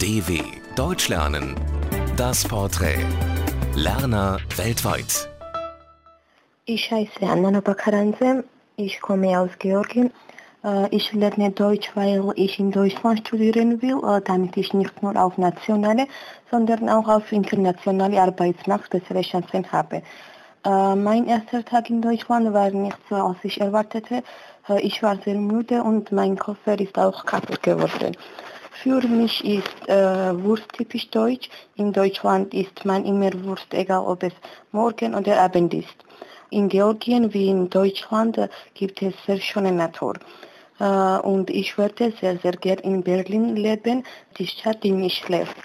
DW Deutsch lernen. Das Porträt. Lerner weltweit. Ich heiße Anna Bakaranze. Ich komme aus Georgien. Äh, Ich lerne Deutsch, weil ich in Deutschland studieren will, äh, damit ich nicht nur auf nationale, sondern auch auf internationale Arbeitsmarkt bessere Chancen habe. Äh, Mein erster Tag in Deutschland war nicht so, als ich erwartete. Ich war sehr müde und mein Koffer ist auch kaputt geworden. Für mich ist äh, Wurst typisch deutsch. In Deutschland isst man immer Wurst, egal ob es morgen oder Abend ist. In Georgien wie in Deutschland äh, gibt es sehr schöne Natur. Äh, und ich würde sehr, sehr gern in Berlin leben, die Stadt, die mich lebt.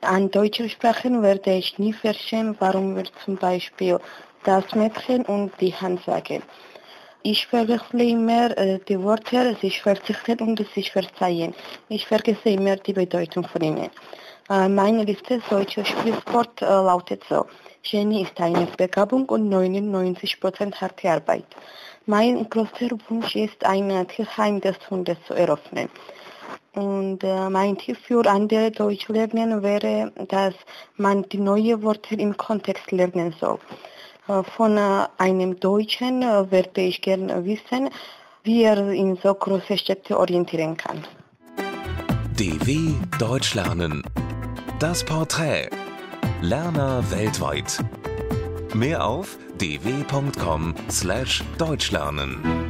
An deutscher Sprache werde ich nie verstehen, warum wir zum Beispiel das Mädchen und die Hand sagen. Ich verwechsle immer äh, die Worte, sich verzichten und sich verzeihen. Ich vergesse immer die Bedeutung von ihnen. Äh, meine liebste deutsche Sprichwort äh, lautet so. Genie ist eine Begabung und 99% harte Arbeit. Mein größter Wunsch ist, ein Tierheim des Hundes zu eröffnen. Und äh, mein Tipp für andere Deutsch lernen wäre, dass man die neuen Worte im Kontext lernen soll. Äh, Von äh, einem Deutschen äh, würde ich gerne wissen, wie er in so große Städte orientieren kann. DW Deutsch lernen. Das Porträt. Lerner weltweit. Mehr auf dw.com/deutschlernen.